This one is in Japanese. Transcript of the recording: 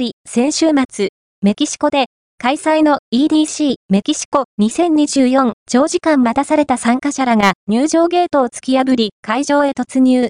り、先週末、メキシコで、開催の EDC メキシコ2024長時間待たされた参加者らが入場ゲートを突き破り会場へ突入。